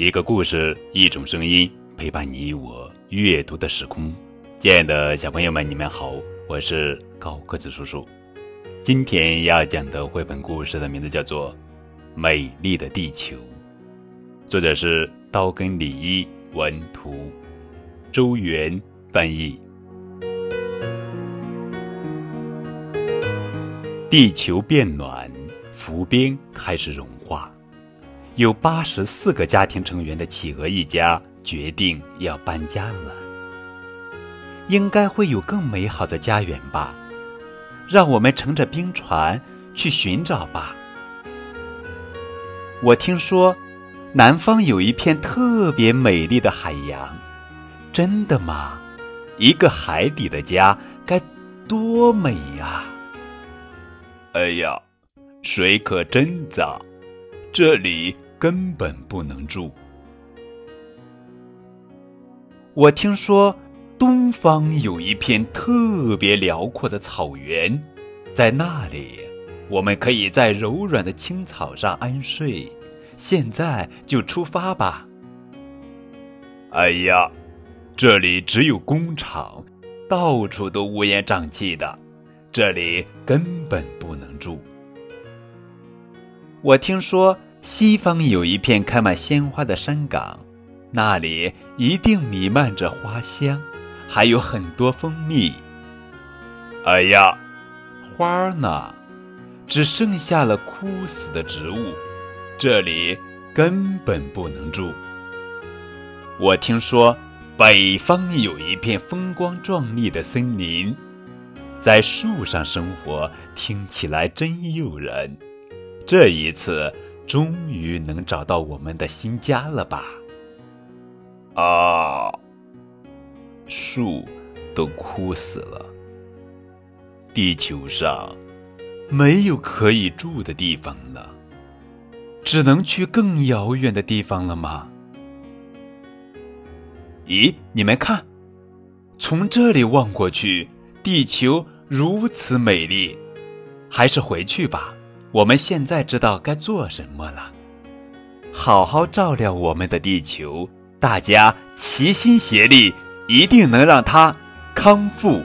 一个故事，一种声音，陪伴你我阅读的时空。亲爱的小朋友们，你们好，我是高个子叔叔。今天要讲的绘本故事的名字叫做《美丽的地球》，作者是刀根李一文图，周元翻译。地球变暖，浮冰开始融。有八十四个家庭成员的企鹅一家决定要搬家了。应该会有更美好的家园吧？让我们乘着冰船去寻找吧。我听说，南方有一片特别美丽的海洋。真的吗？一个海底的家该多美呀！哎呀，水可真脏，这里。根本不能住。我听说东方有一片特别辽阔的草原，在那里我们可以在柔软的青草上安睡。现在就出发吧！哎呀，这里只有工厂，到处都乌烟瘴气的，这里根本不能住。我听说。西方有一片开满鲜花的山岗，那里一定弥漫着花香，还有很多蜂蜜。哎呀，花儿呢？只剩下了枯死的植物，这里根本不能住。我听说北方有一片风光壮丽的森林，在树上生活听起来真诱人。这一次。终于能找到我们的新家了吧？啊，树都枯死了，地球上没有可以住的地方了，只能去更遥远的地方了吗？咦，你们看，从这里望过去，地球如此美丽，还是回去吧。我们现在知道该做什么了，好好照料我们的地球，大家齐心协力，一定能让它康复。